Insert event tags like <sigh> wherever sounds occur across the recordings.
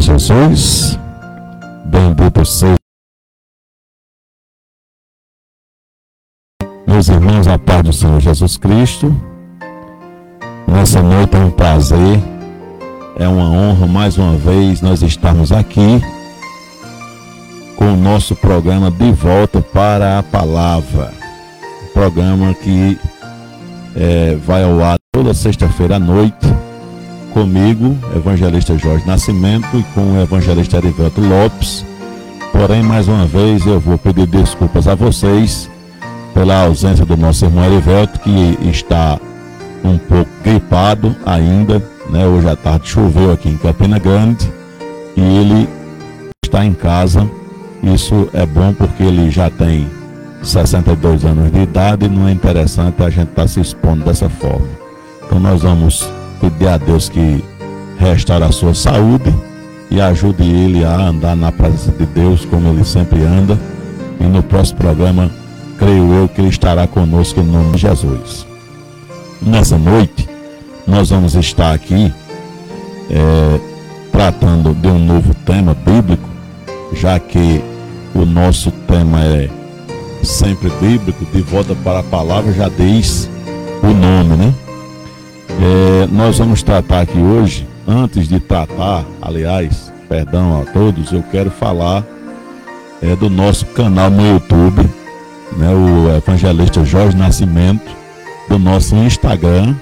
Senhor Jesus. Bendito seja. Meus irmãos, a paz do Senhor Jesus Cristo. Nessa noite é um prazer, é uma honra mais uma vez nós estarmos aqui com o nosso programa De Volta para a Palavra. Um programa que é, vai ao ar toda sexta-feira à noite comigo, evangelista Jorge Nascimento, e com o evangelista Erivelto Lopes. Porém, mais uma vez, eu vou pedir desculpas a vocês pela ausência do nosso irmão Erivelto, que está um pouco gripado ainda. Né? Hoje à tarde choveu aqui em Campina Grande e ele está em casa. Isso é bom porque ele já tem 62 anos de idade e não é interessante a gente estar tá se expondo dessa forma. Então nós vamos pedir a Deus que restaure a sua saúde e ajude ele a andar na presença de Deus como ele sempre anda. E no próximo programa, creio eu que ele estará conosco em nome de Jesus. Nessa noite, nós vamos estar aqui é, tratando de um novo tema bíblico, já que o nosso tema é sempre bíblico, de volta para a palavra, já diz o nome, né? É, nós vamos tratar aqui hoje, antes de tratar, aliás, perdão a todos, eu quero falar é, do nosso canal no YouTube, né, o evangelista Jorge Nascimento, do nosso Instagram,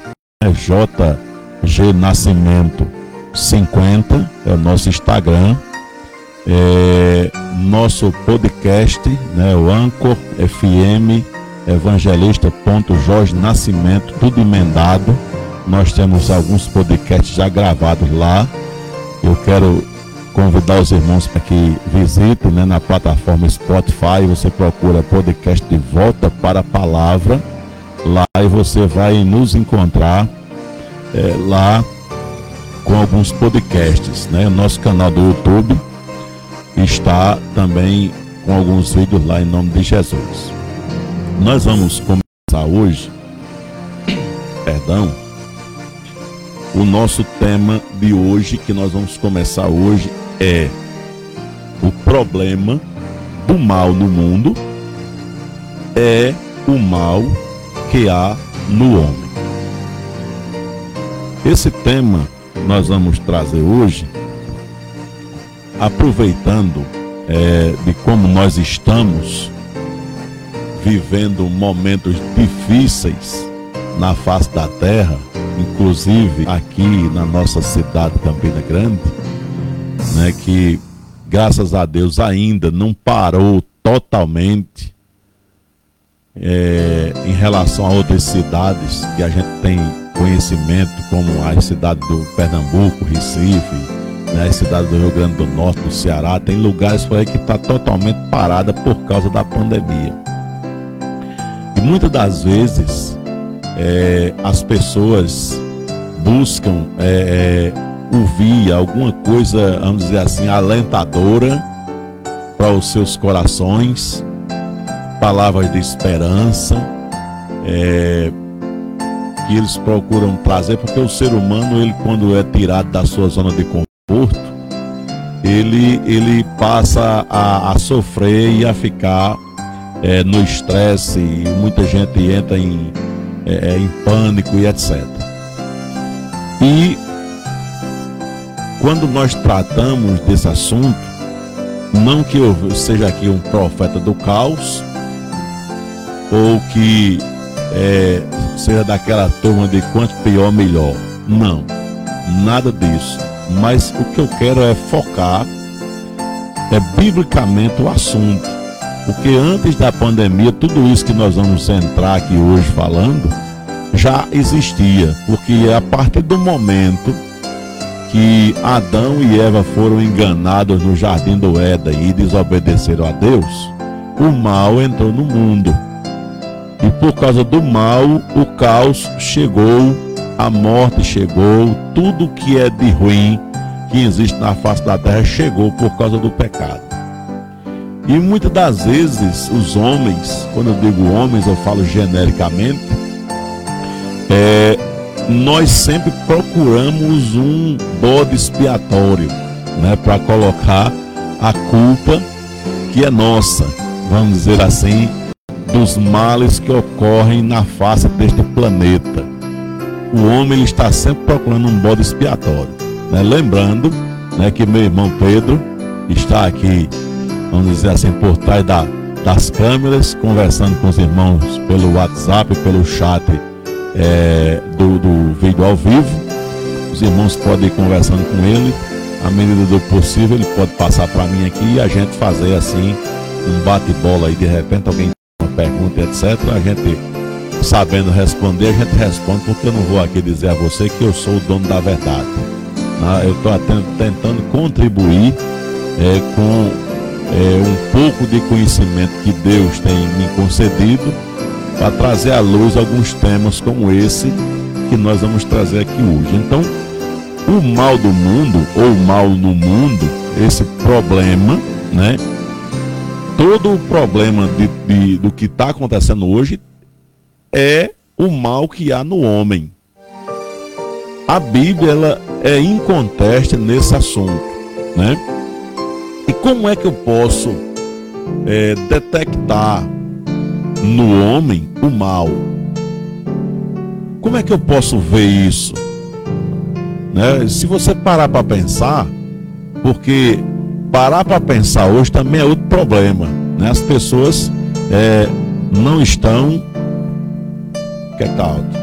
é JG Nascimento 50, é o nosso Instagram, é, nosso podcast, né, o Anchor FM, evangelista.jorge Nascimento, tudo emendado nós temos alguns podcasts já gravados lá. Eu quero convidar os irmãos para que visitem né, na plataforma Spotify. Você procura podcast de volta para a palavra lá e você vai nos encontrar é, lá com alguns podcasts. Né? O nosso canal do YouTube está também com alguns vídeos lá em nome de Jesus. Nós vamos começar hoje, <coughs> perdão, o nosso tema de hoje, que nós vamos começar hoje, é o problema do mal no mundo é o mal que há no homem. Esse tema nós vamos trazer hoje, aproveitando é, de como nós estamos vivendo momentos difíceis na face da terra inclusive aqui na nossa cidade Campina Grande, né, que graças a Deus ainda não parou totalmente é, em relação a outras cidades que a gente tem conhecimento, como a cidade do Pernambuco, Recife, né, a cidade do Rio Grande do Norte, do Ceará, tem lugares por aí que está totalmente parada por causa da pandemia. E muitas das vezes é, as pessoas buscam é, é, ouvir alguma coisa, vamos dizer assim, alentadora para os seus corações, palavras de esperança, é, que eles procuram trazer, porque o ser humano, ele quando é tirado da sua zona de conforto, ele, ele passa a, a sofrer e a ficar é, no estresse, e muita gente entra em é, é, em pânico e etc. E quando nós tratamos desse assunto, não que eu seja aqui um profeta do caos, ou que é, seja daquela turma de quanto pior, melhor. Não, nada disso. Mas o que eu quero é focar é biblicamente o assunto. Porque antes da pandemia, tudo isso que nós vamos entrar aqui hoje falando, já existia. Porque a partir do momento que Adão e Eva foram enganados no jardim do Éden e desobedeceram a Deus, o mal entrou no mundo. E por causa do mal, o caos chegou, a morte chegou, tudo que é de ruim que existe na face da terra chegou por causa do pecado. E muitas das vezes os homens, quando eu digo homens, eu falo genericamente, é, nós sempre procuramos um bode expiatório. né, para colocar a culpa que é nossa, vamos dizer assim, dos males que ocorrem na face deste planeta. O homem está sempre procurando um bode expiatório. Né? Lembrando né, que meu irmão Pedro está aqui, vamos dizer assim, por trás da, das câmeras, conversando com os irmãos pelo WhatsApp, pelo chat é, do, do vídeo ao vivo. Os irmãos podem ir conversando com ele. À medida do possível, ele pode passar para mim aqui e a gente fazer assim um bate-bola aí. De repente, alguém uma pergunta, etc. A gente, sabendo responder, a gente responde, porque eu não vou aqui dizer a você que eu sou o dono da verdade. Né? Eu estou tentando contribuir é, com é, um pouco de conhecimento que Deus tem me concedido para trazer à luz alguns temas como esse que nós vamos trazer aqui hoje. Então, o mal do mundo, ou o mal no mundo, esse problema, né? Todo o problema de, de do que está acontecendo hoje é o mal que há no homem. A Bíblia ela é inconteste nesse assunto, né? E como é que eu posso é, detectar no homem o mal? Como é que eu posso ver isso? Né? Se você parar para pensar, porque parar para pensar hoje também é outro problema. Né? As pessoas é, não estão. Que é alto?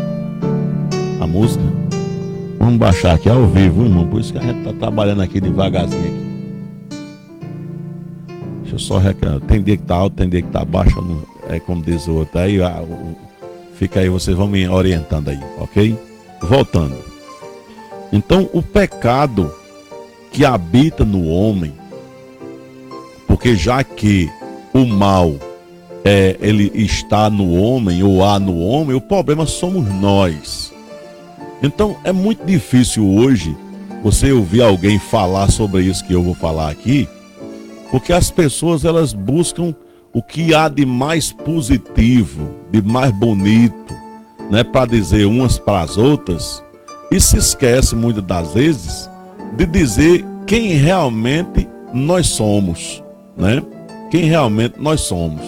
A música? Vamos baixar aqui ao vivo, irmão. Por isso que a gente está trabalhando aqui devagarzinho aqui. Só reclamar. Tem dia que tá alto, tem dia que tá baixo. É como diz o outro. Aí fica aí, vocês vão me orientando aí, ok? Voltando. Então, o pecado que habita no homem, porque já que o mal é, ele está no homem ou há no homem, o problema somos nós. Então, é muito difícil hoje você ouvir alguém falar sobre isso que eu vou falar aqui porque as pessoas elas buscam o que há de mais positivo, de mais bonito, né, para dizer umas para as outras, e se esquece muitas das vezes de dizer quem realmente nós somos, né? Quem realmente nós somos.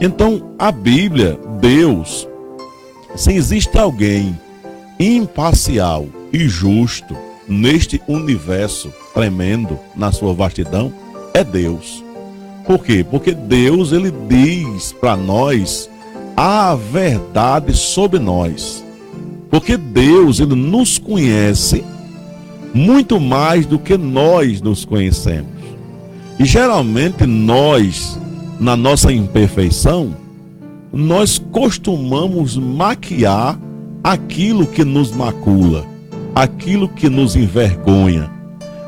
Então, a Bíblia, Deus, se existe alguém imparcial e justo neste universo tremendo na sua vastidão, é Deus. Por quê? Porque Deus ele diz para nós a verdade sobre nós. Porque Deus ele nos conhece muito mais do que nós nos conhecemos. E geralmente nós, na nossa imperfeição, nós costumamos maquiar aquilo que nos macula, aquilo que nos envergonha,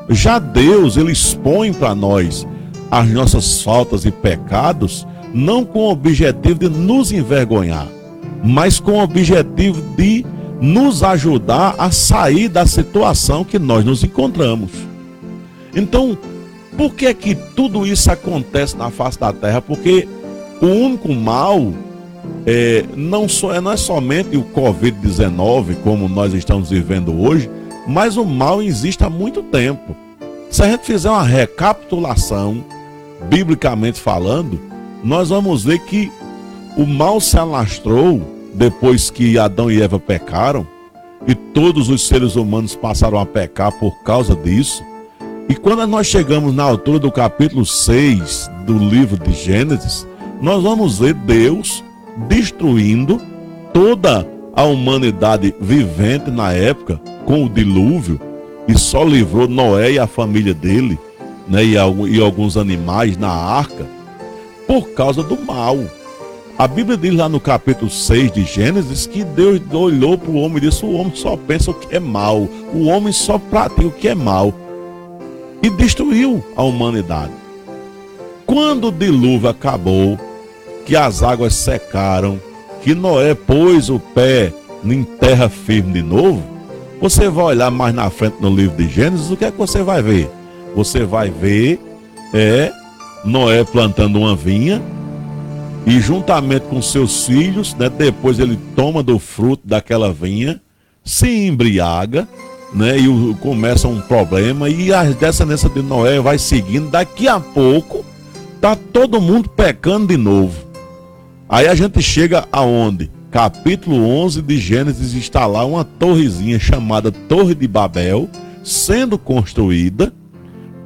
já Deus, ele expõe para nós as nossas faltas e pecados, não com o objetivo de nos envergonhar, mas com o objetivo de nos ajudar a sair da situação que nós nos encontramos. Então, por que é que tudo isso acontece na face da terra? Porque o único mal é, não, só, é, não é somente o Covid-19, como nós estamos vivendo hoje, mas o mal existe há muito tempo. Se a gente fizer uma recapitulação, biblicamente falando, nós vamos ver que o mal se alastrou depois que Adão e Eva pecaram, e todos os seres humanos passaram a pecar por causa disso. E quando nós chegamos na altura do capítulo 6 do livro de Gênesis, nós vamos ver Deus destruindo toda a humanidade vivente na época com o dilúvio e só livrou Noé e a família dele, né, e, e alguns animais na arca, por causa do mal. A Bíblia diz lá no capítulo 6 de Gênesis que Deus olhou para o homem e disse: O homem só pensa o que é mal, o homem só pratica o que é mal. E destruiu a humanidade. Quando o dilúvio acabou, que as águas secaram, que Noé pôs o pé em terra firme de novo, você vai olhar mais na frente no livro de Gênesis, o que é que você vai ver? Você vai ver é Noé plantando uma vinha e juntamente com seus filhos, né, depois ele toma do fruto daquela vinha, se embriaga né? E começa um problema e a descendência de Noé vai seguindo. Daqui a pouco tá todo mundo pecando de novo. Aí a gente chega aonde? Capítulo 11 de Gênesis está lá uma torrezinha chamada Torre de Babel sendo construída.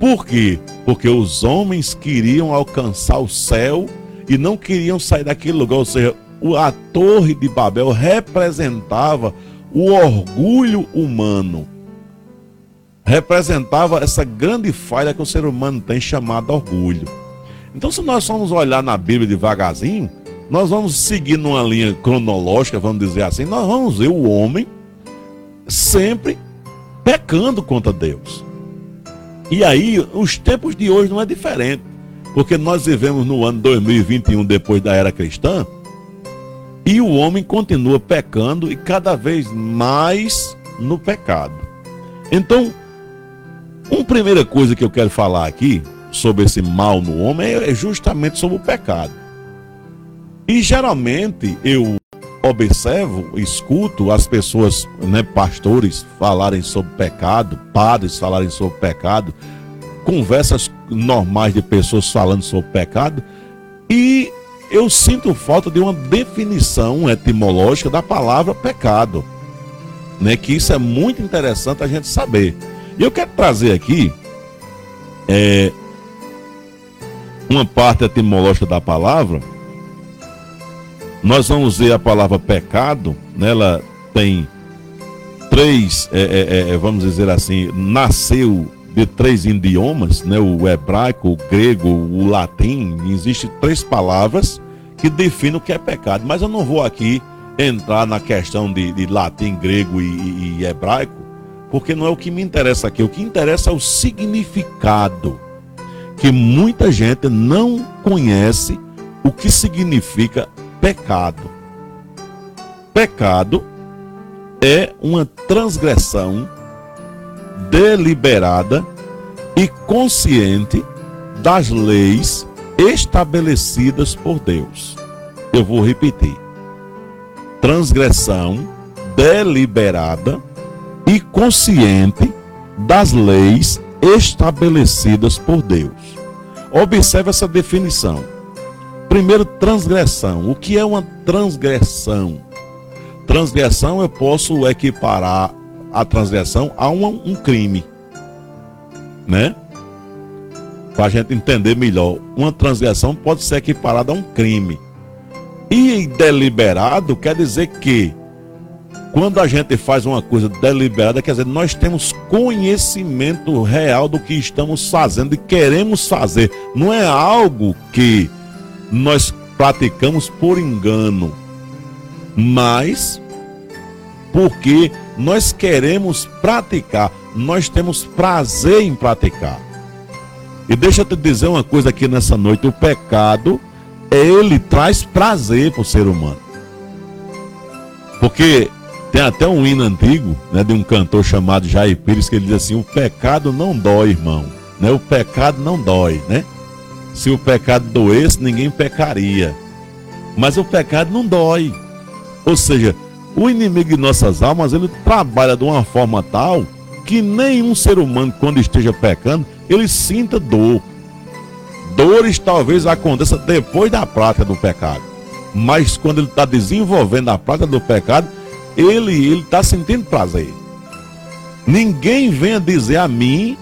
Por quê? Porque os homens queriam alcançar o céu e não queriam sair daquele lugar. Ou seja, a Torre de Babel representava o orgulho humano. Representava essa grande falha que o ser humano tem chamada orgulho. Então, se nós formos olhar na Bíblia devagarzinho, nós vamos seguir numa linha cronológica, vamos dizer assim, nós vamos ver o homem sempre pecando contra Deus. E aí, os tempos de hoje não é diferente, porque nós vivemos no ano 2021 depois da era cristã, e o homem continua pecando e cada vez mais no pecado. Então, uma primeira coisa que eu quero falar aqui sobre esse mal no homem é justamente sobre o pecado. E geralmente eu observo, escuto as pessoas, né, pastores falarem sobre pecado, padres falarem sobre pecado, conversas normais de pessoas falando sobre pecado, e eu sinto falta de uma definição etimológica da palavra pecado. Né, que isso é muito interessante a gente saber. E eu quero trazer aqui é, uma parte etimológica da palavra. Nós vamos ver a palavra pecado, nela né, tem três, é, é, é, vamos dizer assim, nasceu de três idiomas, né? o hebraico, o grego, o latim, existem três palavras que definem o que é pecado. Mas eu não vou aqui entrar na questão de, de latim, grego e, e, e hebraico, porque não é o que me interessa aqui. O que interessa é o significado, que muita gente não conhece o que significa pecado. Pecado é uma transgressão deliberada e consciente das leis estabelecidas por Deus. Eu vou repetir: transgressão deliberada e consciente das leis estabelecidas por Deus. Observe essa definição. Primeiro, transgressão. O que é uma transgressão? Transgressão eu posso equiparar a transgressão a um, um crime, né? Para a gente entender melhor, uma transgressão pode ser equiparada a um crime. E deliberado quer dizer que quando a gente faz uma coisa deliberada, quer dizer, nós temos conhecimento real do que estamos fazendo e queremos fazer. Não é algo que nós praticamos por engano, mas porque nós queremos praticar, nós temos prazer em praticar. E deixa eu te dizer uma coisa aqui nessa noite: o pecado, ele traz prazer para o ser humano. Porque tem até um hino antigo, né, de um cantor chamado Jair Pires, que ele diz assim: o pecado não dói, irmão. Né? O pecado não dói, né? Se o pecado doesse, ninguém pecaria. Mas o pecado não dói. Ou seja, o inimigo de nossas almas, ele trabalha de uma forma tal que nenhum ser humano, quando esteja pecando, ele sinta dor. Dores talvez aconteça depois da prática do pecado. Mas quando ele está desenvolvendo a prática do pecado, ele está sentindo prazer. Ninguém venha dizer a mim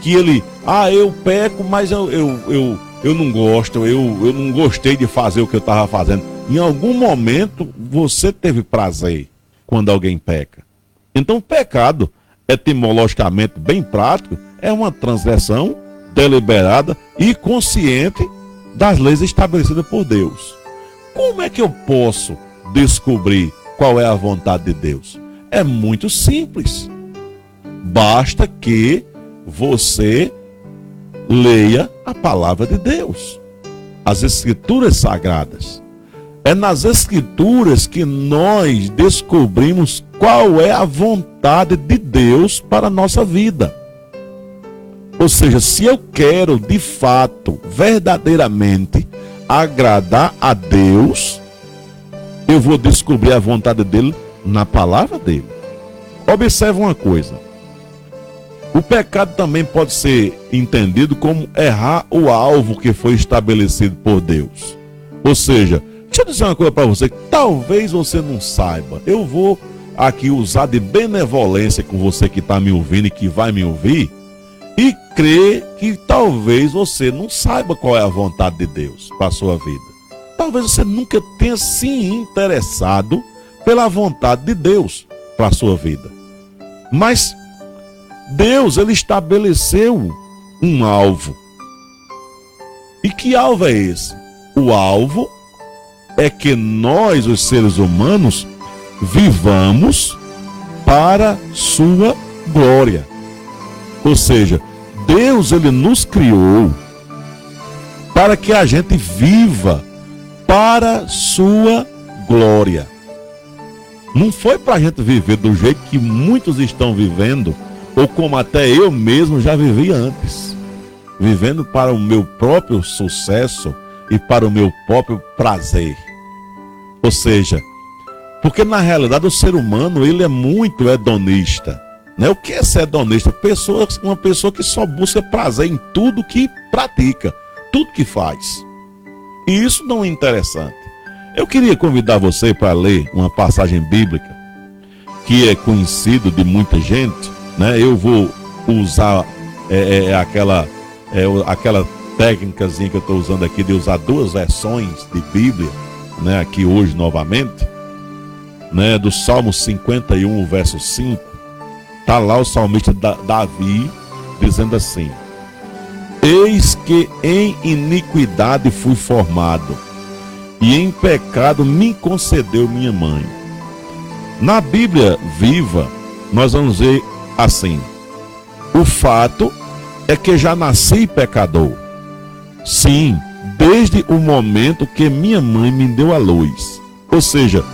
que ele, ah, eu peco, mas eu, eu, eu, eu não gosto, eu, eu não gostei de fazer o que eu estava fazendo. Em algum momento você teve prazer quando alguém peca. Então, pecado, etimologicamente bem prático, é uma transgressão deliberada e consciente das leis estabelecidas por Deus. Como é que eu posso descobrir qual é a vontade de Deus? É muito simples. Basta que você leia a palavra de Deus, as escrituras sagradas. É nas escrituras que nós descobrimos qual é a vontade de Deus para a nossa vida. Ou seja, se eu quero de fato, verdadeiramente agradar a Deus, eu vou descobrir a vontade dele na palavra dele. Observe uma coisa: O pecado também pode ser entendido como errar o alvo que foi estabelecido por Deus. Ou seja, deixa eu dizer uma coisa para você que talvez você não saiba. Eu vou aqui usar de benevolência com você que está me ouvindo e que vai me ouvir e crer que talvez você não saiba qual é a vontade de Deus para a sua vida. Talvez você nunca tenha se interessado pela vontade de Deus para a sua vida. Mas Deus ele estabeleceu um alvo. E que alvo é esse? O alvo é que nós, os seres humanos, vivamos para sua glória. Ou seja, Deus ele nos criou para que a gente viva para sua glória. Não foi para a gente viver do jeito que muitos estão vivendo ou como até eu mesmo já vivi antes, vivendo para o meu próprio sucesso e para o meu próprio prazer. Ou seja, porque na realidade o ser humano ele é muito hedonista. Né? O que é ser hedonista? Pessoa, uma pessoa que só busca prazer em tudo que pratica, tudo que faz. E isso não é interessante. Eu queria convidar você para ler uma passagem bíblica que é conhecido de muita gente, né? Eu vou usar é, é, é aquela, é, aquela técnicazinha que eu estou usando aqui de usar duas versões de Bíblia, né? Aqui hoje novamente, né? Do Salmo 51, verso 5, tá lá o salmista Davi dizendo assim: Eis que em iniquidade fui formado, e em pecado me concedeu minha mãe. Na Bíblia viva, nós vamos ver assim. O fato é que já nasci pecador. Sim, desde o momento que minha mãe me deu a luz. Ou seja,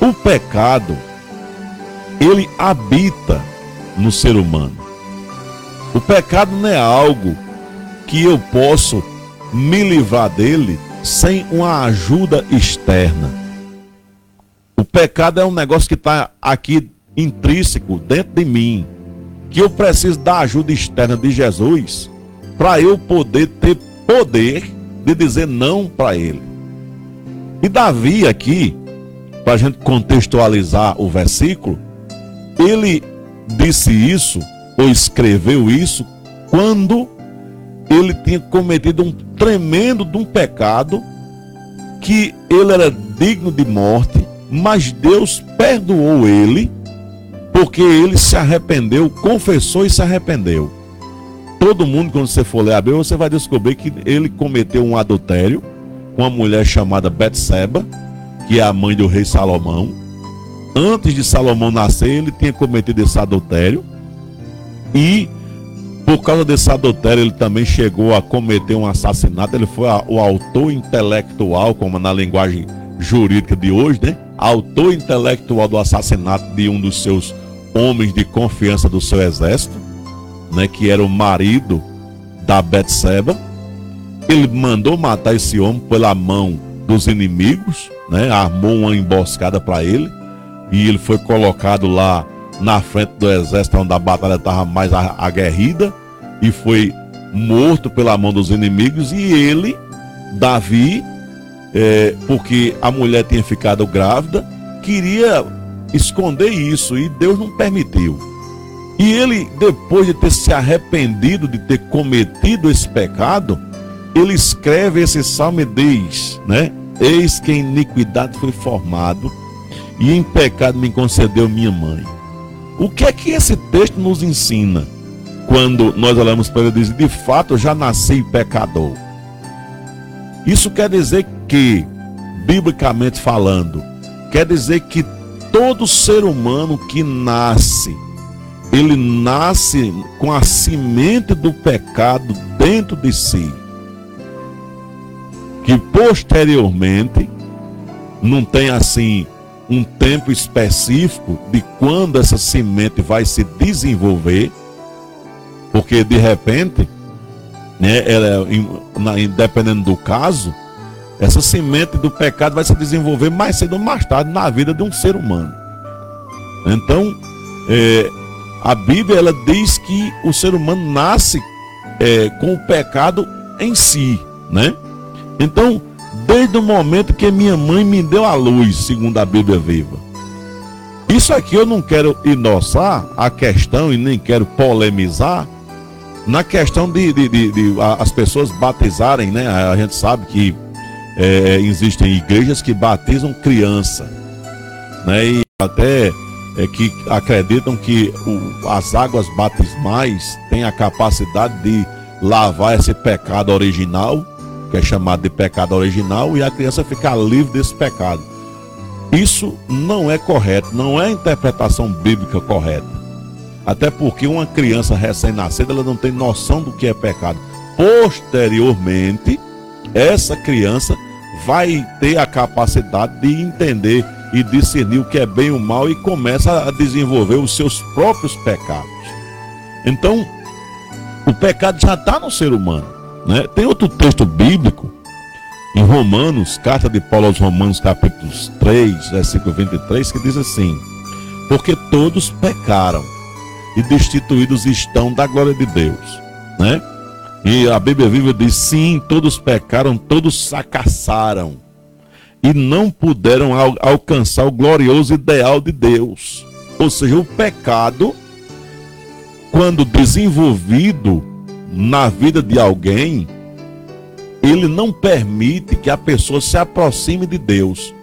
o pecado ele habita no ser humano. O pecado não é algo que eu posso me livrar dele sem uma ajuda externa. O pecado é um negócio que está aqui intrínseco dentro de mim que eu preciso da ajuda externa de Jesus para eu poder ter poder de dizer não para ele. E Davi aqui, para a gente contextualizar o versículo, ele disse isso ou escreveu isso quando ele tinha cometido um tremendo de um pecado que ele era digno de morte, mas Deus perdoou ele porque ele se arrependeu, confessou e se arrependeu. Todo mundo, quando você for ler a Bíblia, você vai descobrir que ele cometeu um adultério com uma mulher chamada Betseba, que é a mãe do rei Salomão. Antes de Salomão nascer, ele tinha cometido esse adultério. E por causa desse adultério, ele também chegou a cometer um assassinato. Ele foi o autor intelectual, como na linguagem jurídica de hoje, né? Autor intelectual do assassinato de um dos seus homens de confiança do seu exército, né, que era o marido da Betseba. Ele mandou matar esse homem pela mão dos inimigos, né, armou uma emboscada para ele e ele foi colocado lá na frente do exército onde a batalha estava mais aguerrida e foi morto pela mão dos inimigos e ele, Davi, é, porque a mulher tinha ficado grávida, queria esconder isso e Deus não permitiu. E ele, depois de ter se arrependido de ter cometido esse pecado, ele escreve esse salmo e diz, né? Eis que em iniquidade foi formado e em pecado me concedeu minha mãe. O que é que esse texto nos ensina? Quando nós olhamos para ele diz, de fato já nasci pecador. Isso quer dizer que, biblicamente falando, quer dizer que todo ser humano que nasce, ele nasce com a semente do pecado dentro de si. Que posteriormente não tem assim um tempo específico de quando essa semente vai se desenvolver, porque de repente, né, ela, dependendo do caso, essa semente do pecado vai se desenvolver mais cedo ou mais tarde na vida de um ser humano. Então, é, A Bíblia ela diz que o ser humano nasce é, com o pecado em si, né? Então, desde o momento que minha mãe me deu a luz, segundo a Bíblia viva. Isso aqui eu não quero inoçar a questão e nem quero polemizar na questão de, de, de, de as pessoas batizarem, né? A gente sabe que é, existem igrejas que batizam criança, né? E até é, que acreditam que o, as águas batismais têm a capacidade de lavar esse pecado original, que é chamado de pecado original, e a criança ficar livre desse pecado. Isso não é correto, não é a interpretação bíblica correta. Até porque uma criança recém-nascida ela não tem noção do que é pecado. Posteriormente, essa criança vai ter a capacidade de entender e discernir o que é bem e o mal e começa a desenvolver os seus próprios pecados. Então, o pecado já está no ser humano. Né? Tem outro texto bíblico, em Romanos, carta de Paulo aos Romanos, capítulo 3, versículo 23, que diz assim: Porque todos pecaram e destituídos estão da glória de Deus, né? E a Bíblia Viva diz: sim, todos pecaram, todos fracassaram e não puderam al alcançar o glorioso ideal de Deus. Ou seja, o pecado, quando desenvolvido na vida de alguém, ele não permite que a pessoa se aproxime de Deus.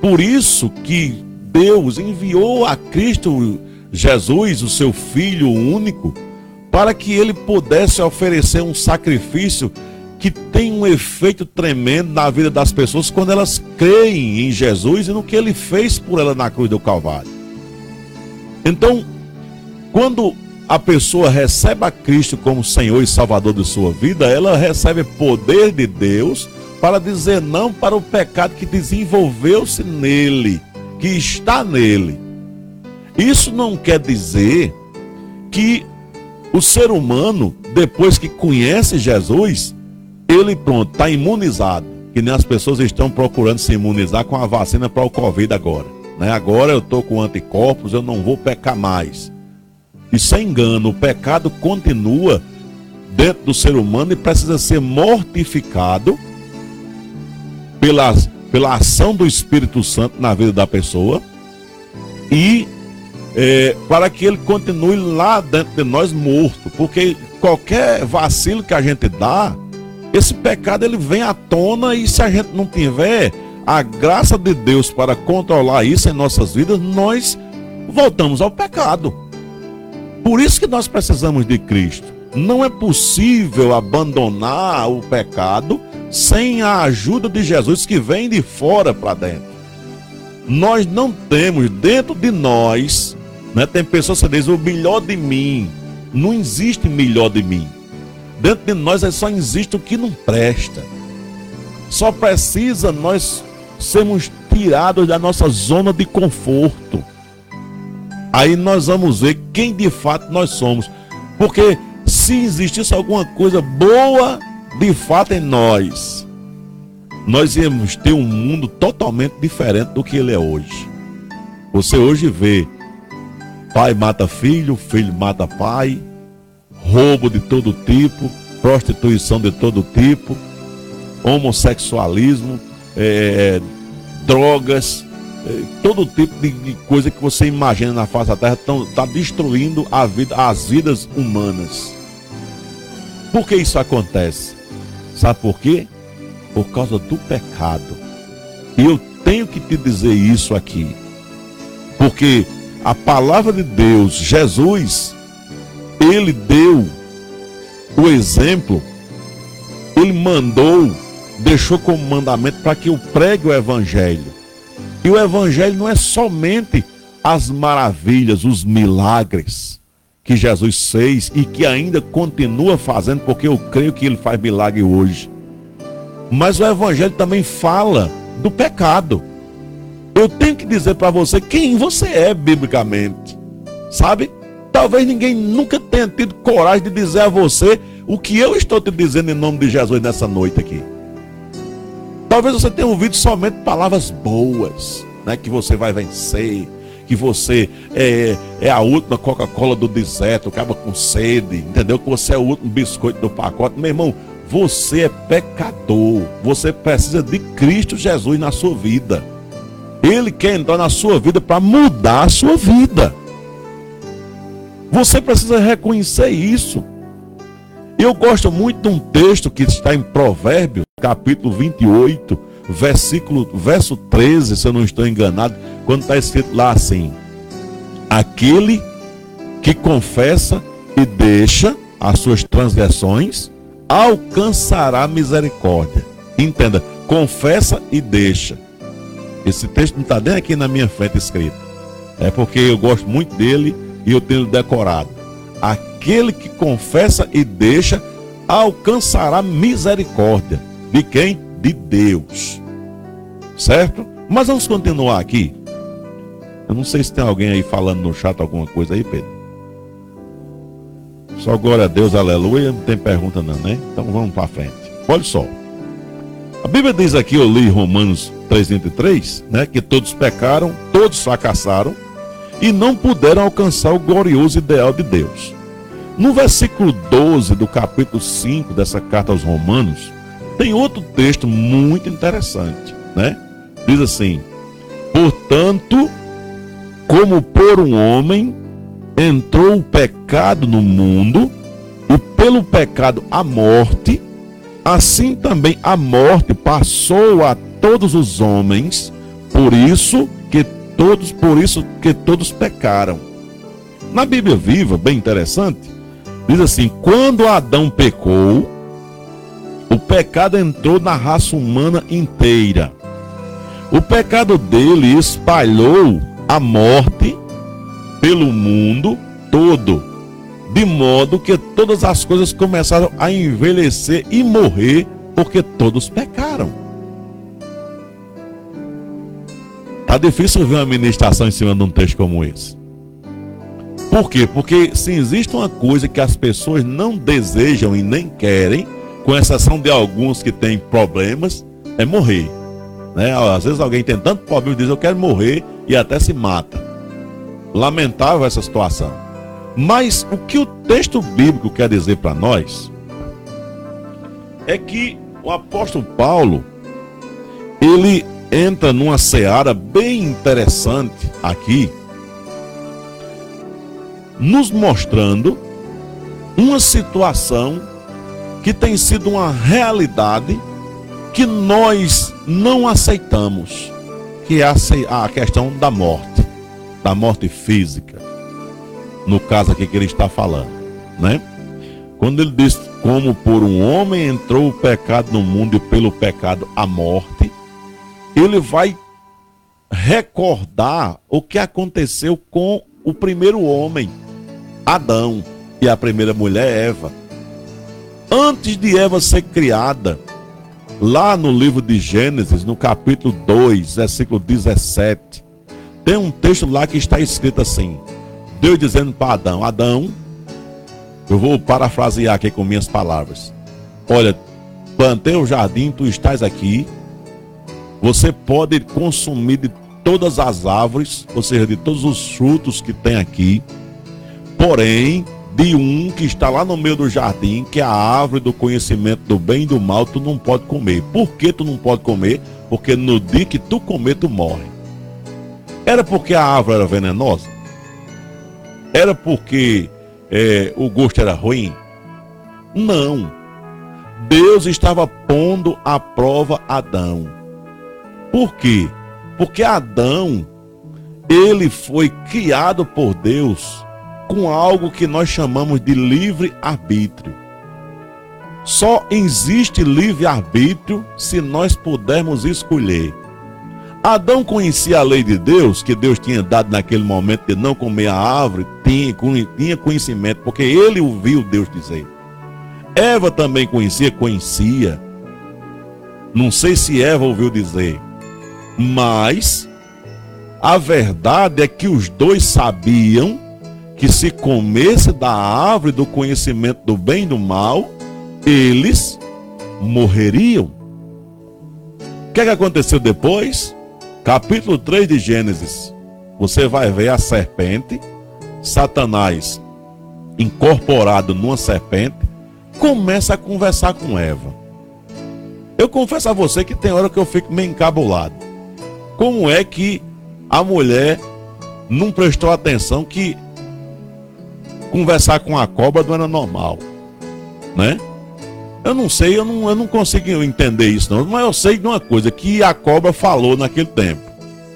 Por isso que Deus enviou a Cristo Jesus, o seu Filho único, para que ele pudesse oferecer um sacrifício que tem um efeito tremendo na vida das pessoas quando elas creem em Jesus e no que ele fez por ela na cruz do Calvário. Então, quando a pessoa recebe a Cristo como Senhor e Salvador de sua vida, ela recebe poder de Deus para dizer não para o pecado que desenvolveu-se nele, que está nele. Isso não quer dizer que o ser humano, depois que conhece Jesus, ele pronto, está imunizado. Que nem as pessoas estão procurando se imunizar com a vacina para o Covid agora. Né? Agora eu estou com anticorpos, eu não vou pecar mais. E sem engano, o pecado continua dentro do ser humano e precisa ser mortificado pela, pela ação do Espírito Santo na vida da pessoa e é, para que ele continue lá dentro de nós morto, porque qualquer vacilo que a gente dá, esse pecado ele vem à tona e se a gente não tiver a graça de Deus para controlar isso em nossas vidas, nós voltamos ao pecado. Por isso que nós precisamos de Cristo. Não é possível abandonar o pecado sem a ajuda de Jesus que vem de fora para dentro. Nós não temos dentro de nós né? Tem pessoas que dizem o melhor de mim. Não existe melhor de mim. Dentro de nós é só existe o que não presta. Só precisa nós sermos tirados da nossa zona de conforto. Aí nós vamos ver quem de fato nós somos. Porque se existisse alguma coisa boa de fato em nós, nós íamos ter um mundo totalmente diferente do que ele é hoje. Você hoje vê Pai mata filho, filho mata pai, roubo de todo tipo, prostituição de todo tipo, homossexualismo, é, drogas, é, todo tipo de, coisa que você imagina na face da terra está destruindo a vida, as vidas humanas. Por que isso acontece? Sabe por quê? Por causa do pecado. E eu tenho que te dizer isso aqui. Porque a palavra de Deus, Jesus, ele deu o exemplo, ele mandou, deixou como mandamento para que eu pregue o evangelho. E o evangelho não é somente as maravilhas, os milagres que Jesus fez e que ainda continua fazendo, porque eu creio que ele faz milagre hoje. Mas o evangelho também fala do pecado eu tenho que dizer para você quem você é biblicamente. Sabe? Talvez ninguém nunca tenha tido coragem de dizer a você o que eu estou te dizendo em nome de Jesus nessa noite aqui. Talvez você tenha ouvido somente palavras boas, né? Que você vai vencer, que você é, é a última Coca-Cola do deserto, acaba com sede, entendeu? Que você é o último biscoito do pacote. Meu irmão, você é pecador. Você precisa de Cristo Jesus na sua vida. Ele quer entrar na sua vida para mudar a sua vida. Você precisa reconhecer isso. Eu gosto muito de um texto que está em Provérbios, capítulo 28, versículo, verso 13, se eu não estou enganado, quando está escrito lá assim: Aquele que confessa e deixa as suas transgressões alcançará misericórdia. Entenda, confessa e deixa. Esse texto não está nem aqui na minha frente escrito. É porque eu gosto muito dele e eu tenho decorado. Aquele que confessa e deixa alcançará misericórdia. De quem? De Deus. Certo? Mas vamos continuar aqui. Eu não sei se tem alguém aí falando no chat alguma coisa aí, Pedro. Só glória a Deus, aleluia. Não tem pergunta não, né? Então vamos para frente. Olha só. A Bíblia diz aqui, eu li Romanos 3,23, né? Que todos pecaram, todos fracassaram e não puderam alcançar o glorioso ideal de Deus. No versículo 12 do capítulo 5 dessa carta aos Romanos, tem outro texto muito interessante, né? Diz assim: Portanto, como por um homem entrou o pecado no mundo, e pelo pecado a morte, assim também a morte passou a todos os homens, por isso que todos, por isso que todos pecaram. Na Bíblia Viva, bem interessante, diz assim: quando Adão pecou, o pecado entrou na raça humana inteira. O pecado dele espalhou a morte pelo mundo todo, de modo que todas as coisas começaram a envelhecer e morrer, porque todos pecaram. Tá difícil ver uma ministração em cima de um texto como esse. Por quê? Porque se existe uma coisa que as pessoas não desejam e nem querem, com exceção de alguns que têm problemas, é morrer. Né? Às vezes alguém tem tanto problema e diz eu quero morrer e até se mata. Lamentável essa situação. Mas o que o texto bíblico quer dizer para nós é que o apóstolo Paulo ele entra numa seara bem interessante aqui, nos mostrando uma situação que tem sido uma realidade que nós não aceitamos, que é a questão da morte da morte física. No caso aqui que ele está falando, né? Quando ele diz como por um homem entrou o pecado no mundo e pelo pecado a morte, ele vai recordar o que aconteceu com o primeiro homem, Adão, e a primeira mulher, Eva. Antes de Eva ser criada, lá no livro de Gênesis, no capítulo 2, versículo 17, tem um texto lá que está escrito assim: Deus dizendo para Adão: Adão, eu vou parafrasear aqui com minhas palavras. Olha, plantei o jardim, tu estás aqui. Você pode consumir de todas as árvores, ou seja, de todos os frutos que tem aqui. Porém, de um que está lá no meio do jardim, que é a árvore do conhecimento do bem e do mal, tu não pode comer. Por que tu não pode comer? Porque no dia que tu comer, tu morre. Era porque a árvore era venenosa? Era porque é, o gosto era ruim? Não. Deus estava pondo à prova Adão. Por quê? Porque Adão, ele foi criado por Deus com algo que nós chamamos de livre arbítrio. Só existe livre arbítrio se nós pudermos escolher. Adão conhecia a lei de Deus, que Deus tinha dado naquele momento de não comer a árvore, tinha, conhecimento, porque ele ouviu Deus dizer. Eva também conhecia, conhecia. Não sei se Eva ouviu dizer, mas a verdade é que os dois sabiam que se comesse da árvore do conhecimento do bem e do mal, eles morreriam. O que, é que aconteceu depois? Capítulo 3 de Gênesis, você vai ver a serpente, Satanás incorporado numa serpente, começa a conversar com Eva. Eu confesso a você que tem hora que eu fico meio encabulado. Como é que a mulher não prestou atenção que conversar com a cobra não era normal, né? Eu não sei, eu não, eu não consigo entender isso não, mas eu sei de uma coisa que a cobra falou naquele tempo,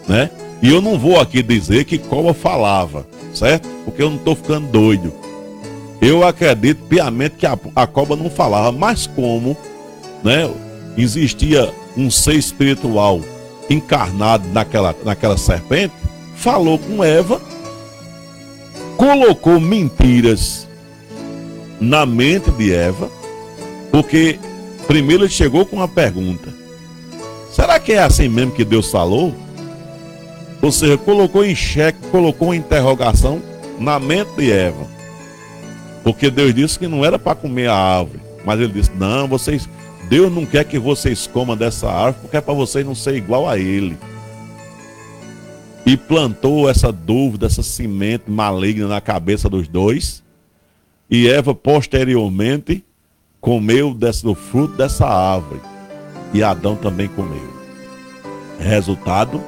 né? E eu não vou aqui dizer que cobra falava, certo? Porque eu não estou ficando doido. Eu acredito piamente que a, a cobra não falava, mas como, né? Existia um ser espiritual encarnado naquela, naquela serpente, falou com Eva, colocou mentiras na mente de Eva, porque primeiro ele chegou com uma pergunta: será que é assim mesmo que Deus falou? Ou seja, colocou em xeque, colocou uma interrogação na mente de Eva. Porque Deus disse que não era para comer a árvore. Mas ele disse: Não, vocês. Deus não quer que vocês comam dessa árvore, porque é para vocês não ser igual a ele. E plantou essa dúvida, essa semente maligna na cabeça dos dois. E Eva, posteriormente, comeu do fruto dessa árvore. E Adão também comeu. Resultado,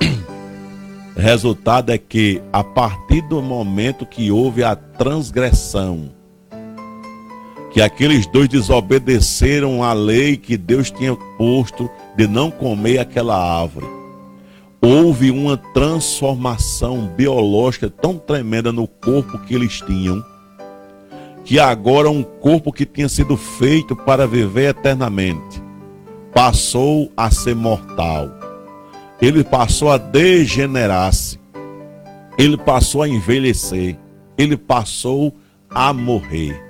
<clears throat> Resultado é que, a partir do momento que houve a transgressão, que aqueles dois desobedeceram à lei que Deus tinha posto de não comer aquela árvore, houve uma transformação biológica tão tremenda no corpo que eles tinham, que agora um corpo que tinha sido feito para viver eternamente passou a ser mortal ele passou a degenerar-se, ele passou a envelhecer, ele passou a morrer.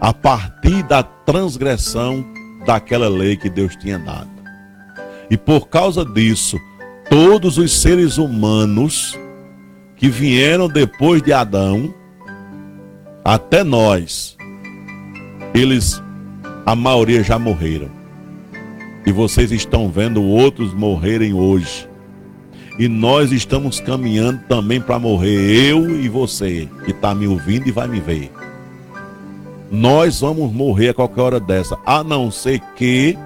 A partir da transgressão daquela lei que Deus tinha dado. E por causa disso, todos os seres humanos que vieram depois de Adão, até nós, eles, a maioria já morreram. E vocês estão vendo outros morrerem hoje. E nós estamos caminhando também para morrer, eu e você, que está me ouvindo e vai me ver. Nós vamos morrer a qualquer hora dessa, a não ser que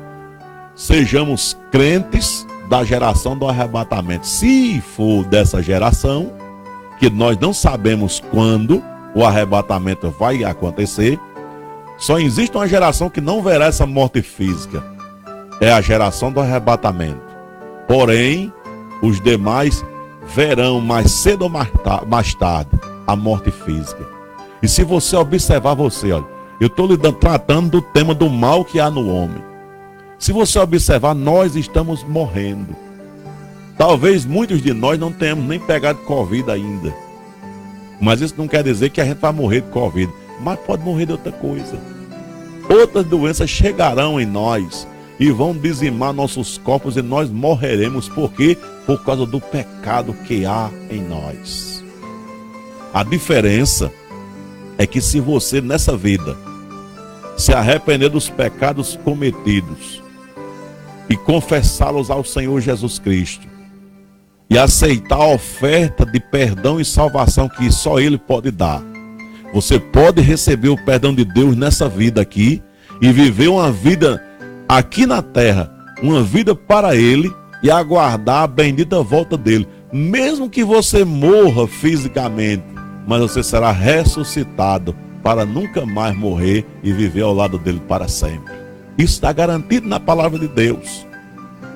sejamos crentes da geração do arrebatamento. Se for dessa geração, que nós não sabemos quando o arrebatamento vai acontecer, só existe uma geração que não verá essa morte física é a geração do arrebatamento. Porém, os demais verão mais cedo ou mais tarde a morte física. E se você observar você, olha, eu estou tratando do tema do mal que há no homem. Se você observar, nós estamos morrendo. Talvez muitos de nós não tenhamos nem pegado Covid ainda. Mas isso não quer dizer que a gente vai morrer de Covid. Mas pode morrer de outra coisa. Outras doenças chegarão em nós e vão dizimar nossos corpos e nós morreremos. Por quê? Por causa do pecado que há em nós. A diferença é que se você nessa vida se arrepender dos pecados cometidos e confessá-los ao Senhor Jesus Cristo e aceitar a oferta de perdão e salvação que só Ele pode dar, você pode receber o perdão de Deus nessa vida aqui e viver uma vida aqui na terra uma vida para Ele e aguardar a bendita volta dele. Mesmo que você morra fisicamente, mas você será ressuscitado para nunca mais morrer e viver ao lado dele para sempre. Isso está garantido na palavra de Deus.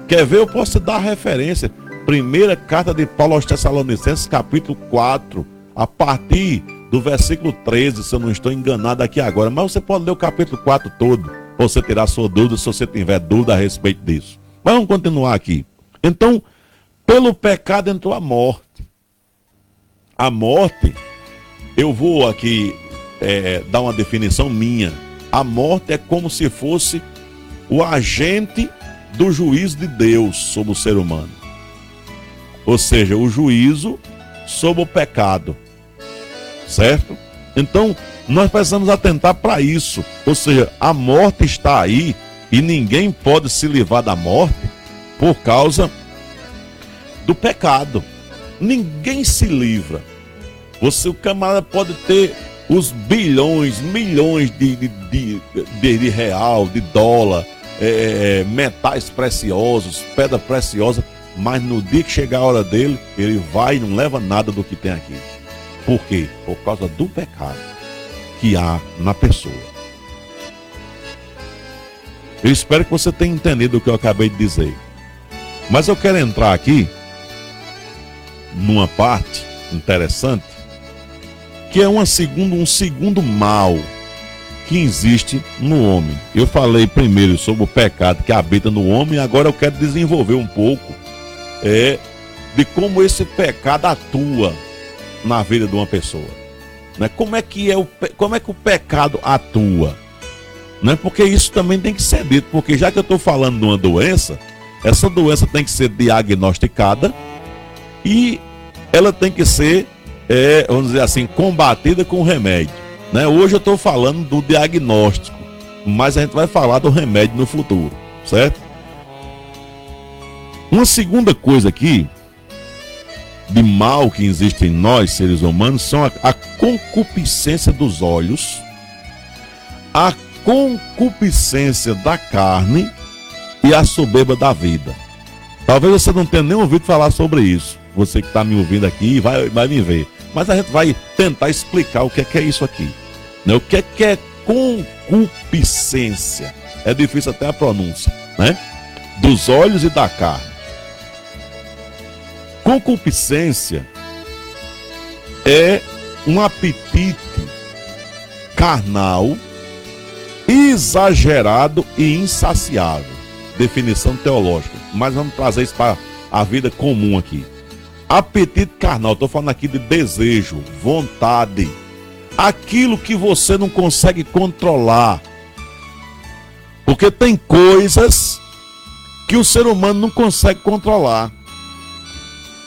Quer ver? Eu posso te dar referência. Primeira carta de Paulo aos Tessalonicenses, capítulo 4, a partir do versículo 13, se eu não estou enganado aqui agora. Mas você pode ler o capítulo 4 todo você tirar sua dúvida se você tiver dúvida a respeito disso. Mas vamos continuar aqui. Então, pelo pecado entrou a morte. A morte, eu vou aqui é, dar uma definição minha. A morte é como se fosse o agente do juízo de Deus sobre o ser humano. Ou seja, o juízo sobre o pecado. Certo? Então, nós precisamos atentar para isso. Ou seja, a morte está aí e ninguém pode se livrar da morte por causa do pecado. Ninguém se livra. Você, o camarada pode ter os bilhões, milhões de, de, de, de, real, de dólar, é, é, metais preciosos, pedra preciosa, mas no dia que chegar a hora dele, ele vai e não leva nada do que tem aqui. Por quê? Por causa do pecado que há na pessoa. Eu espero que você tenha entendido o que eu acabei de dizer. Mas eu quero entrar aqui numa parte interessante que é uma segundo, um segundo mal que existe no homem. Eu falei primeiro sobre o pecado que habita no homem, agora eu quero desenvolver um pouco é, de como esse pecado atua na vida de uma pessoa. Né? Como, é que é o, como é que o pecado atua? Né? Porque isso também tem que ser dito, porque já que eu estou falando de uma doença, essa doença tem que ser diagnosticada e ela tem que ser, é, vamos dizer assim, combatida com remédio. Né? Hoje eu estou falando do diagnóstico, mas a gente vai falar do remédio no futuro, certo? Uma segunda coisa aqui, de mal que existe em nós, seres humanos, são a, a concupiscência dos olhos, a concupiscência da carne e a soberba da vida. Talvez você não tenha nem ouvido falar sobre isso. Você que está me ouvindo aqui vai, vai me ver. Mas a gente vai tentar explicar o que é, que é isso aqui. Né? O que é que é concupiscência? É difícil até a pronúncia, né? Dos olhos e da carne. Concupiscência é um apetite carnal exagerado e insaciável. Definição teológica. Mas vamos trazer isso para a vida comum aqui. Apetite carnal, estou falando aqui de desejo, vontade, aquilo que você não consegue controlar. Porque tem coisas que o ser humano não consegue controlar.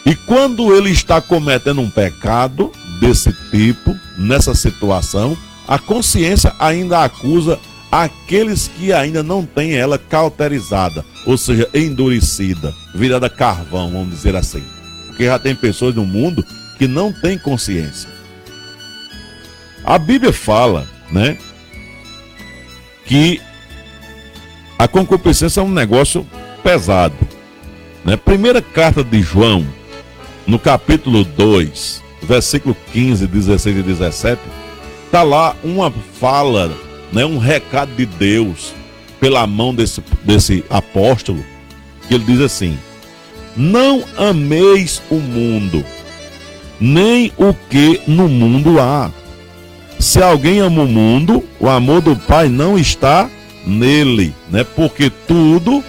E quando ele está cometendo um pecado desse tipo, nessa situação, a consciência ainda acusa aqueles que ainda não têm ela cauterizada, ou seja, endurecida, virada carvão, vamos dizer assim. Porque já tem pessoas no mundo que não têm consciência. A Bíblia fala, né, que a concupiscência é um negócio pesado. Né? Primeira carta de João, no capítulo 2, versículo 15, 16 e 17, está lá uma fala, né, um recado de Deus pela mão desse, desse apóstolo, que ele diz assim: Não ameis o mundo, nem o que no mundo há. Se alguém ama o mundo, o amor do Pai não está nele, né? Porque tudo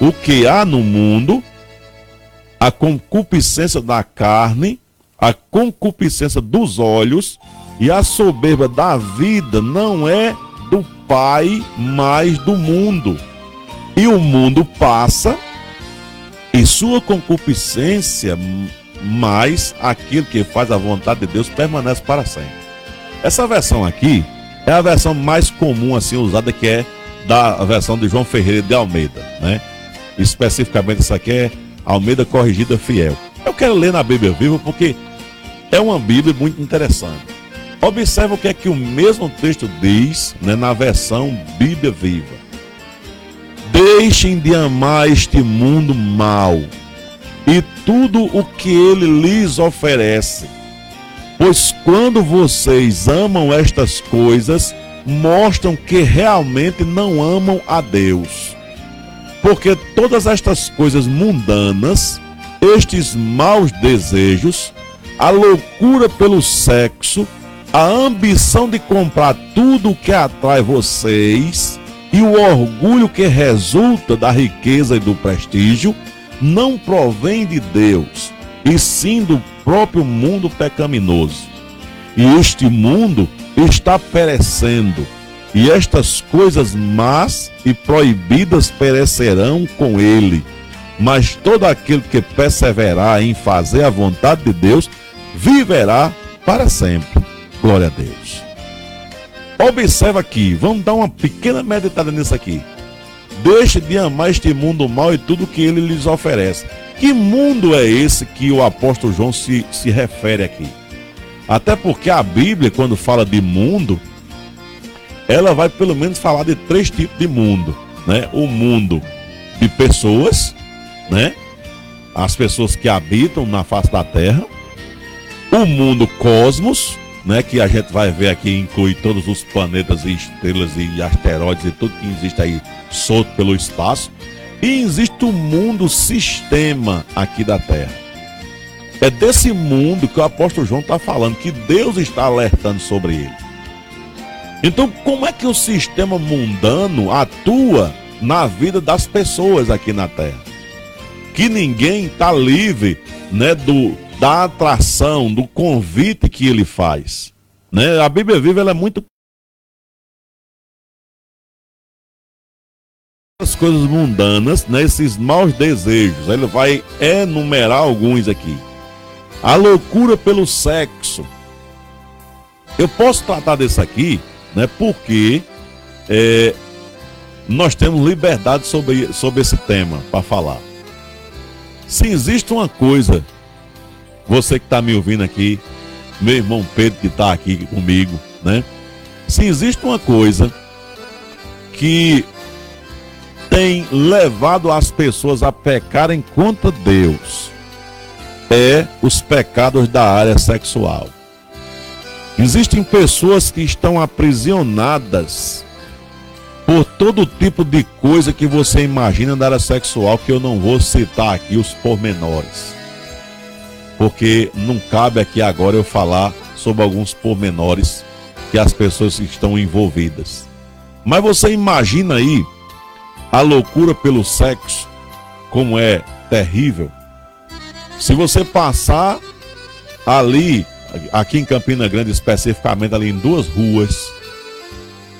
o que há no mundo, a concupiscência da carne, a concupiscência dos olhos e a soberba da vida não é do Pai, mas do mundo. E o mundo passa e sua concupiscência, mais aquilo que faz a vontade de Deus permanece para sempre. Essa versão aqui é a versão mais comum assim usada que é da versão de João Ferreira de Almeida, né? Especificamente essa aqui é Almeida Corrigida Fiel. Eu quero ler na Bíblia Viva porque é uma Bíblia muito interessante. Observe o que é que o mesmo texto diz né, na versão Bíblia Viva. Deixem de amar este mundo mal e tudo o que ele lhes oferece Pois quando vocês amam estas coisas, mostram que realmente não amam a Deus. Porque todas estas coisas mundanas, estes maus desejos, a loucura pelo sexo, a ambição de comprar tudo o que atrai vocês e o orgulho que resulta da riqueza e do prestígio, não provém de Deus, e sim do próprio mundo pecaminoso. E este mundo está perecendo, e estas coisas más e proibidas perecerão com ele. Mas todo aquele que perseverar em fazer a vontade de Deus viverá para sempre. Glória a Deus. Observa aqui, vamos dar uma pequena meditada nisso aqui. Deixe de amar este mundo mal e tudo que ele lhes oferece. Que mundo é esse que o apóstolo João se, se refere aqui? Até porque a Bíblia, quando fala de mundo, ela vai pelo menos falar de três tipos de mundo, né? O mundo de pessoas, né? As pessoas que habitam na face da Terra, o mundo cosmos, né, que a gente vai ver aqui inclui todos os planetas e estrelas e asteroides e tudo que existe aí solto pelo espaço, e existe o mundo sistema aqui da Terra. É desse mundo que o apóstolo João está falando, que Deus está alertando sobre ele. Então, como é que o sistema mundano atua na vida das pessoas aqui na Terra? Que ninguém está livre né, do, da atração, do convite que ele faz. Né? A Bíblia viva ela é muito as coisas mundanas, né, maus desejos. Ele vai enumerar alguns aqui. A loucura pelo sexo. Eu posso tratar desse aqui, né? Porque é, nós temos liberdade sobre, sobre esse tema para falar. Se existe uma coisa, você que está me ouvindo aqui, meu irmão Pedro que está aqui comigo, né? Se existe uma coisa que tem levado as pessoas a pecarem contra Deus é os pecados da área sexual. Existem pessoas que estão aprisionadas por todo tipo de coisa que você imagina da área sexual, que eu não vou citar aqui os pormenores. Porque não cabe aqui agora eu falar sobre alguns pormenores que as pessoas estão envolvidas. Mas você imagina aí a loucura pelo sexo, como é terrível. Se você passar ali, aqui em Campina Grande, especificamente ali em duas ruas,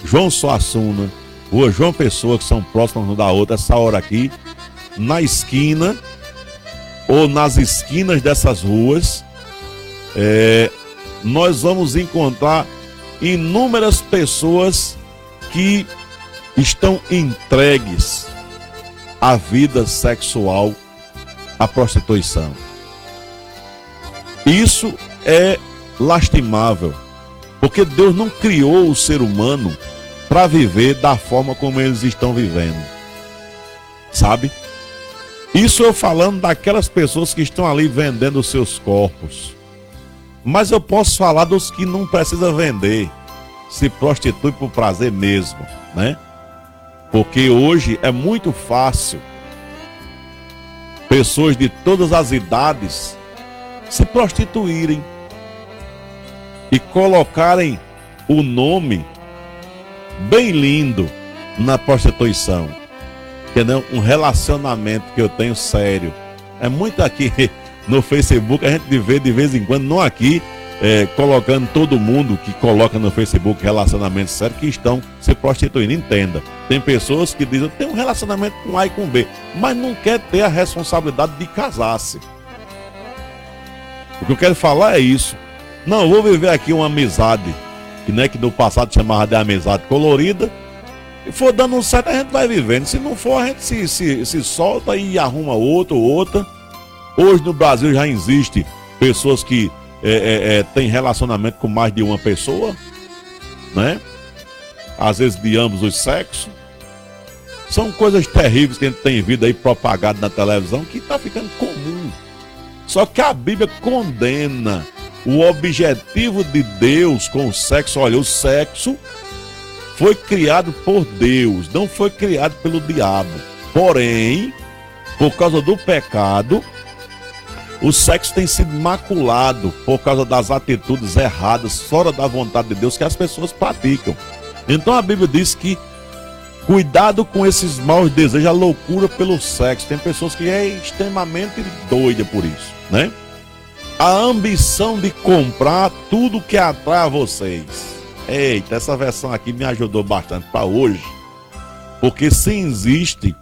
João Suassuna, Rua João Pessoa, que são próximas uma da outra, essa hora aqui, na esquina, ou nas esquinas dessas ruas, é, nós vamos encontrar inúmeras pessoas que estão entregues à vida sexual, à prostituição. Isso é lastimável, porque Deus não criou o ser humano para viver da forma como eles estão vivendo. Sabe? Isso eu falando daquelas pessoas que estão ali vendendo os seus corpos. Mas eu posso falar dos que não precisam vender, se prostitui por prazer mesmo, né? Porque hoje é muito fácil pessoas de todas as idades se prostituírem e colocarem o nome bem lindo na prostituição. Não um relacionamento que eu tenho sério. É muito aqui <laughs> no Facebook a gente vê de vez em quando, não aqui, é, colocando todo mundo que coloca no Facebook relacionamento sério que estão se prostituindo. Entenda. Tem pessoas que dizem, tem um relacionamento com A e com B, mas não quer ter a responsabilidade de casar-se. O que eu quero falar é isso. Não, vou viver aqui uma amizade, que né, que no passado chamava de amizade colorida. E for dando um certo, a gente vai vivendo. Se não for, a gente se, se, se solta e arruma outro ou outra. Hoje no Brasil já existe pessoas que é, é, é, tem relacionamento com mais de uma pessoa, né? Às vezes de ambos os sexos. São coisas terríveis que a gente tem visto aí propagado na televisão que está ficando comum. Só que a Bíblia condena o objetivo de Deus com o sexo. Olha, o sexo foi criado por Deus, não foi criado pelo diabo. Porém, por causa do pecado, o sexo tem sido maculado por causa das atitudes erradas, fora da vontade de Deus, que as pessoas praticam. Então a Bíblia diz que cuidado com esses maus desejos, a loucura pelo sexo. Tem pessoas que é extremamente doida por isso, né? A ambição de comprar tudo que atrai vocês. Eita, essa versão aqui me ajudou bastante para hoje. Porque se existe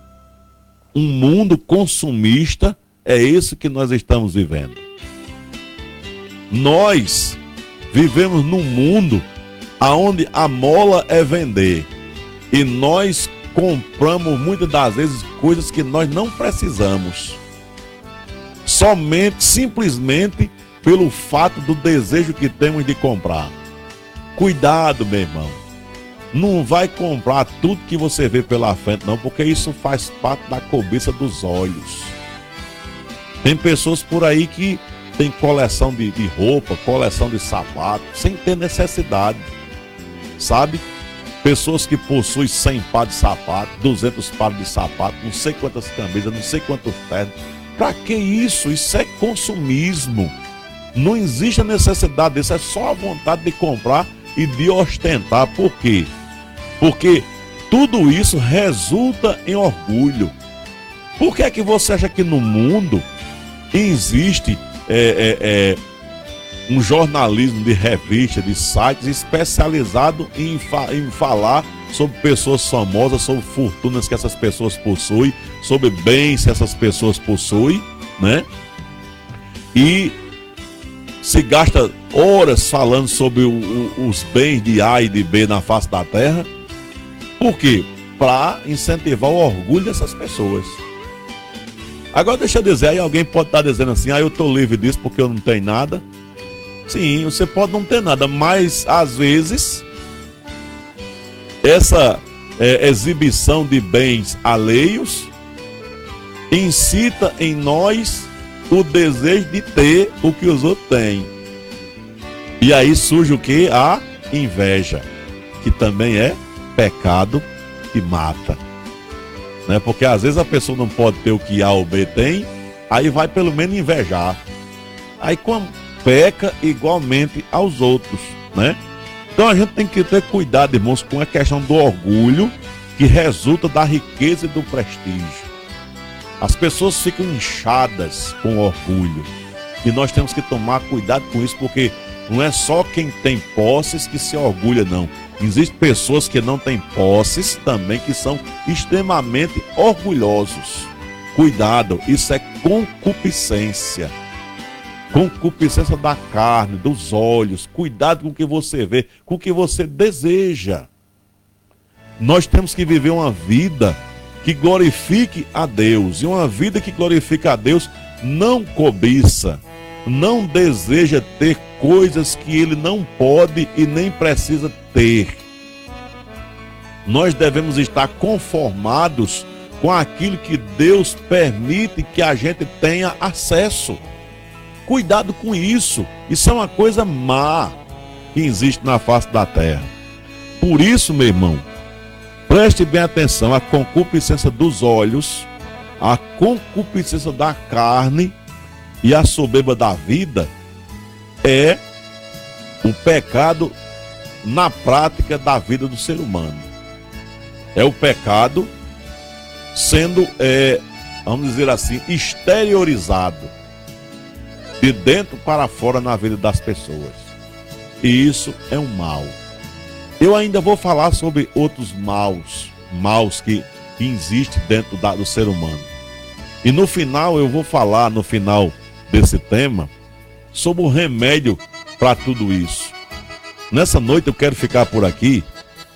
um mundo consumista, é isso que nós estamos vivendo. Nós vivemos num mundo aonde a mola é vender e nós compramos muitas das vezes coisas que nós não precisamos. Somente, simplesmente pelo fato do desejo que temos de comprar. Cuidado, meu irmão. Não vai comprar tudo que você vê pela frente, não, porque isso faz parte da cobiça dos olhos. Tem pessoas por aí que tem coleção de, de roupa, coleção de sapato, sem ter necessidade. Sabe? Pessoas que possuem 100 pares de sapato, 200 pares de sapato, não sei quantas camisas, não sei quantos ternos. Para que isso? Isso é consumismo. Não existe a necessidade disso, é só a vontade de comprar e de ostentar. Por quê? Porque tudo isso resulta em orgulho. Por que é que você acha que no mundo existe é, é, é um jornalismo de revista, de sites especializado em, fa em falar sobre pessoas famosas, sobre fortunas que essas pessoas possuem, sobre bens que essas pessoas possuem, né? E se gasta horas falando sobre o, o, os bens de A e de B na face da terra. Por quê? Para incentivar o orgulho dessas pessoas. Agora deixa eu dizer, aí alguém pode estar dizendo assim, ah, eu estou livre disso porque eu não tenho nada. Sim, você pode não ter nada, mas às vezes essa é, exibição de bens alheios incita em nós o desejo de ter o que os outros têm. E aí surge o que? A inveja, que também é pecado que mata. Né? Porque às vezes a pessoa não pode ter o que A ou B tem, aí vai pelo menos invejar. Aí peca igualmente aos outros, né? Então a gente tem que ter cuidado, irmãos, com a questão do orgulho que resulta da riqueza e do prestígio. As pessoas ficam inchadas com orgulho. E nós temos que tomar cuidado com isso, porque não é só quem tem posses que se orgulha, não. Existem pessoas que não têm posses também que são extremamente orgulhosos. Cuidado, isso é concupiscência concupiscência da carne, dos olhos. Cuidado com o que você vê, com o que você deseja. Nós temos que viver uma vida que glorifique a Deus. E uma vida que glorifica a Deus não cobiça, não deseja ter coisas que ele não pode e nem precisa ter. Nós devemos estar conformados com aquilo que Deus permite que a gente tenha acesso. Cuidado com isso. Isso é uma coisa má que existe na face da terra. Por isso, meu irmão, preste bem atenção: a concupiscência dos olhos, a concupiscência da carne e a soberba da vida é o pecado na prática da vida do ser humano. É o pecado sendo, é, vamos dizer assim, exteriorizado de dentro para fora na vida das pessoas. E isso é um mal. Eu ainda vou falar sobre outros maus, maus que, que existem dentro da, do ser humano. E no final eu vou falar, no final desse tema, sobre o remédio para tudo isso. Nessa noite eu quero ficar por aqui,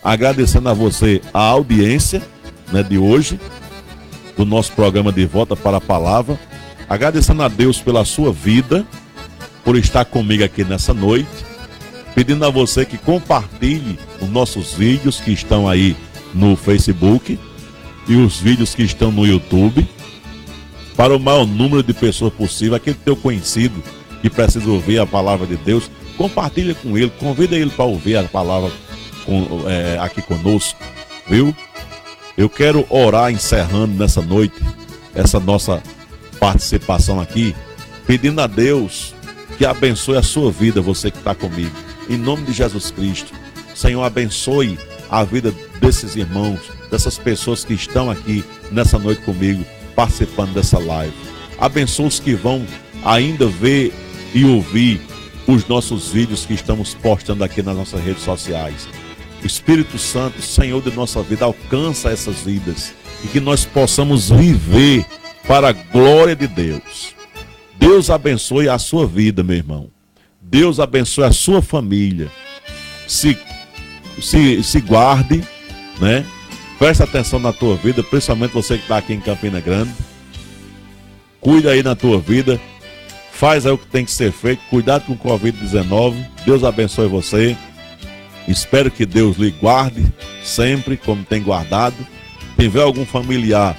agradecendo a você a audiência né, de hoje, do nosso programa de Volta para a Palavra agradecendo a Deus pela sua vida, por estar comigo aqui nessa noite, pedindo a você que compartilhe os nossos vídeos que estão aí no Facebook e os vídeos que estão no YouTube para o maior número de pessoas possível, aquele teu conhecido que precisa ouvir a palavra de Deus, compartilha com ele, convida ele para ouvir a palavra com, é, aqui conosco, viu? Eu quero orar encerrando nessa noite essa nossa participação aqui, pedindo a Deus que abençoe a sua vida, você que está comigo. Em nome de Jesus Cristo. Senhor, abençoe a vida desses irmãos, dessas pessoas que estão aqui nessa noite comigo, participando dessa live. Abençoe os que vão ainda ver e ouvir os nossos vídeos que estamos postando aqui nas nossas redes sociais. Espírito Santo, Senhor de nossa vida, alcança essas vidas e que nós possamos viver para a glória de Deus. Deus abençoe a sua vida, meu irmão. Deus abençoe a sua família. Se, se, se guarde, né? Presta atenção na tua vida, principalmente você que está aqui em Campina Grande. Cuida aí na tua vida. Faz aí o que tem que ser feito. Cuidado com o Covid-19. Deus abençoe você. Espero que Deus lhe guarde sempre como tem guardado. Se tiver algum familiar,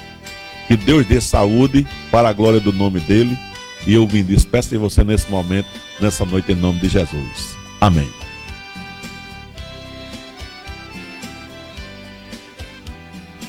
que Deus dê saúde para a glória do nome dele. E eu me despeço de você nesse momento, nessa noite, em nome de Jesus. Amém.